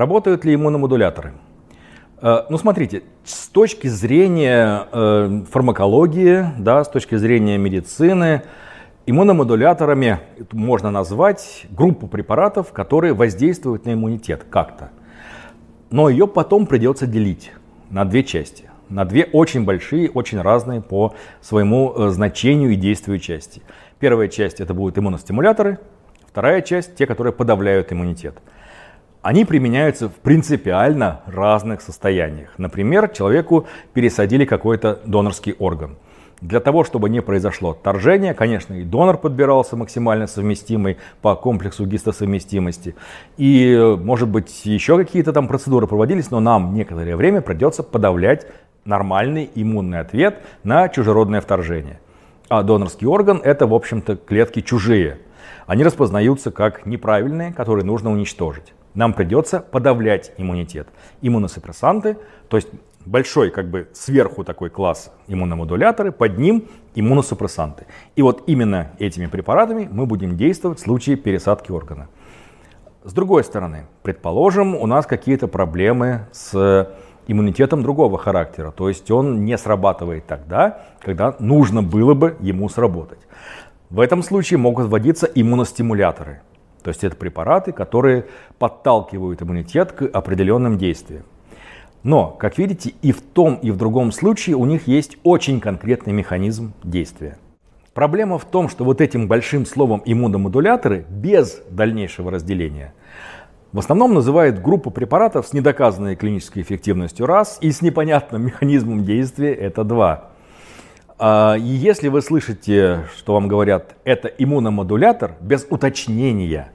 Работают ли иммуномодуляторы? Э, ну, смотрите, с точки зрения э, фармакологии, да, с точки зрения медицины, иммуномодуляторами можно назвать группу препаратов, которые воздействуют на иммунитет как-то. Но ее потом придется делить на две части. На две очень большие, очень разные по своему э, значению и действию части. Первая часть это будут иммуностимуляторы, вторая часть те, которые подавляют иммунитет они применяются в принципиально разных состояниях. Например, человеку пересадили какой-то донорский орган. Для того, чтобы не произошло отторжение, конечно, и донор подбирался максимально совместимый по комплексу гистосовместимости. И, может быть, еще какие-то там процедуры проводились, но нам некоторое время придется подавлять нормальный иммунный ответ на чужеродное вторжение. А донорский орган это, в общем-то, клетки чужие. Они распознаются как неправильные, которые нужно уничтожить нам придется подавлять иммунитет. Иммуносупрессанты, то есть большой как бы сверху такой класс иммуномодуляторы, под ним иммуносупрессанты. И вот именно этими препаратами мы будем действовать в случае пересадки органа. С другой стороны, предположим, у нас какие-то проблемы с иммунитетом другого характера, то есть он не срабатывает тогда, когда нужно было бы ему сработать. В этом случае могут вводиться иммуностимуляторы – то есть это препараты, которые подталкивают иммунитет к определенным действиям. Но, как видите, и в том, и в другом случае у них есть очень конкретный механизм действия. Проблема в том, что вот этим большим словом иммуномодуляторы без дальнейшего разделения в основном называют группу препаратов с недоказанной клинической эффективностью раз и с непонятным механизмом действия это два. А, и если вы слышите, что вам говорят, это иммуномодулятор, без уточнения,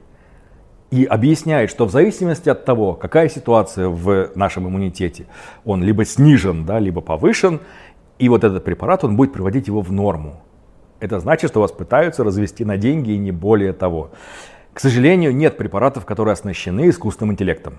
и объясняет, что в зависимости от того, какая ситуация в нашем иммунитете, он либо снижен, да, либо повышен, и вот этот препарат, он будет приводить его в норму. Это значит, что вас пытаются развести на деньги и не более того. К сожалению, нет препаратов, которые оснащены искусственным интеллектом.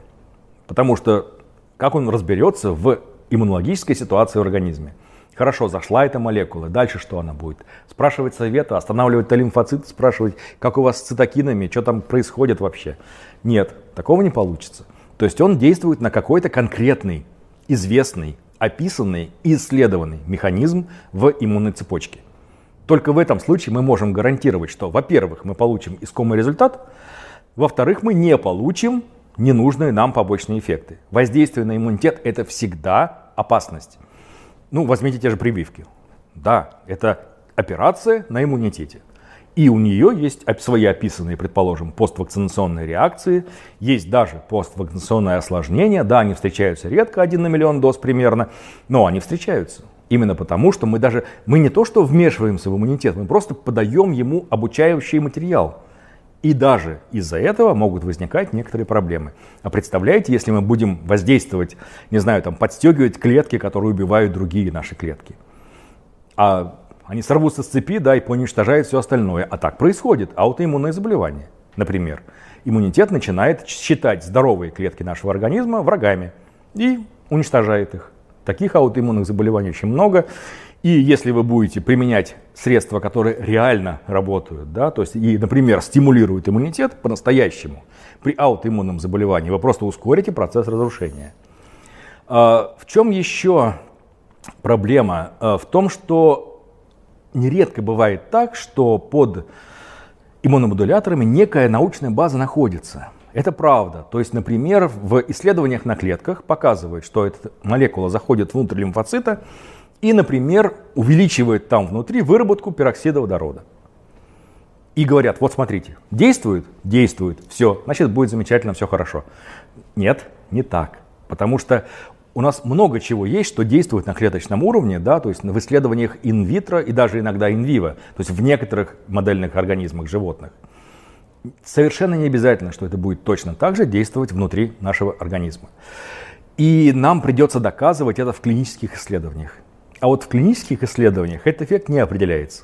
Потому что как он разберется в иммунологической ситуации в организме? Хорошо, зашла эта молекула, дальше что она будет? Спрашивать совета, останавливать лимфоциты, спрашивать, как у вас с цитокинами, что там происходит вообще. Нет, такого не получится. То есть он действует на какой-то конкретный, известный, описанный и исследованный механизм в иммунной цепочке. Только в этом случае мы можем гарантировать, что, во-первых, мы получим искомый результат, во-вторых, мы не получим ненужные нам побочные эффекты. Воздействие на иммунитет – это всегда опасность. Ну, возьмите те же прививки. Да, это операция на иммунитете. И у нее есть свои описанные, предположим, поствакцинационные реакции, есть даже поствакцинационное осложнение. Да, они встречаются редко, один на миллион доз примерно, но они встречаются. Именно потому, что мы даже, мы не то что вмешиваемся в иммунитет, мы просто подаем ему обучающий материал. И даже из-за этого могут возникать некоторые проблемы. А представляете, если мы будем воздействовать, не знаю, там, подстегивать клетки, которые убивают другие наши клетки. А они сорвутся с цепи, да, и уничтожают все остальное. А так происходит. Аутоиммунное заболевание, например. Иммунитет начинает считать здоровые клетки нашего организма врагами и уничтожает их. Таких аутоиммунных заболеваний очень много. И если вы будете применять средства, которые реально работают, да, то есть, и, например, стимулируют иммунитет по-настоящему, при аутоиммунном заболевании вы просто ускорите процесс разрушения. А, в чем еще проблема? А, в том, что нередко бывает так, что под иммуномодуляторами некая научная база находится. Это правда. То есть, например, в исследованиях на клетках показывают, что эта молекула заходит внутрь лимфоцита, и, например, увеличивает там внутри выработку пероксида водорода. И говорят, вот смотрите, действует? Действует. Все, значит будет замечательно, все хорошо. Нет, не так. Потому что у нас много чего есть, что действует на клеточном уровне, да, то есть в исследованиях инвитро и даже иногда инвиво, то есть в некоторых модельных организмах животных. Совершенно не обязательно, что это будет точно так же действовать внутри нашего организма. И нам придется доказывать это в клинических исследованиях. А вот в клинических исследованиях этот эффект не определяется.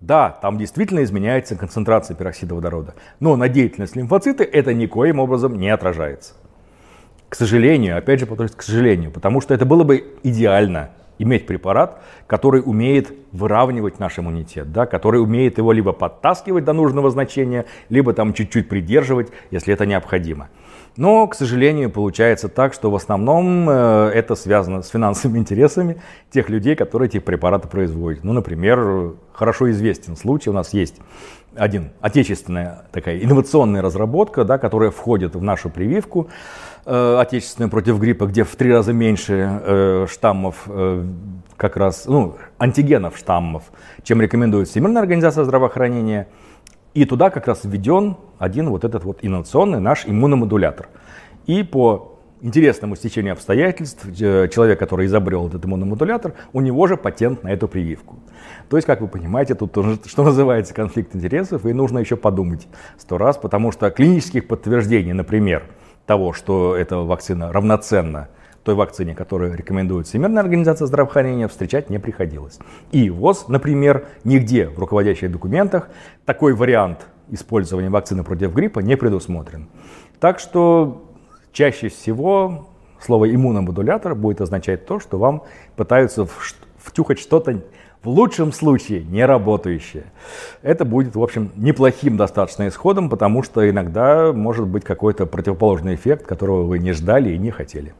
Да, там действительно изменяется концентрация пероксида водорода, но на деятельность лимфоцита это никоим образом не отражается. К сожалению, опять же к сожалению, потому что это было бы идеально иметь препарат, который умеет выравнивать наш иммунитет, да, который умеет его либо подтаскивать до нужного значения, либо там чуть-чуть придерживать, если это необходимо. Но, к сожалению, получается так, что в основном э, это связано с финансовыми интересами тех людей, которые эти препараты производят. Ну, например, хорошо известен случай, у нас есть один отечественная такая инновационная разработка, да, которая входит в нашу прививку э, отечественную против гриппа, где в три раза меньше э, штаммов, э, как раз, ну, антигенов штаммов, чем рекомендует Всемирная организация здравоохранения. И туда как раз введен один вот этот вот инновационный наш иммуномодулятор. И по интересному стечению обстоятельств, э, человек, который изобрел этот иммуномодулятор, у него же патент на эту прививку. То есть, как вы понимаете, тут тоже, что называется конфликт интересов, и нужно еще подумать сто раз, потому что клинических подтверждений, например, того, что эта вакцина равноценна той вакцине, которую рекомендует Всемирная организация здравоохранения, встречать не приходилось. И ВОЗ, например, нигде в руководящих документах такой вариант использования вакцины против гриппа не предусмотрен. Так что чаще всего слово иммуномодулятор будет означать то, что вам пытаются втюхать что-то в лучшем случае не работающее. Это будет, в общем, неплохим достаточно исходом, потому что иногда может быть какой-то противоположный эффект, которого вы не ждали и не хотели.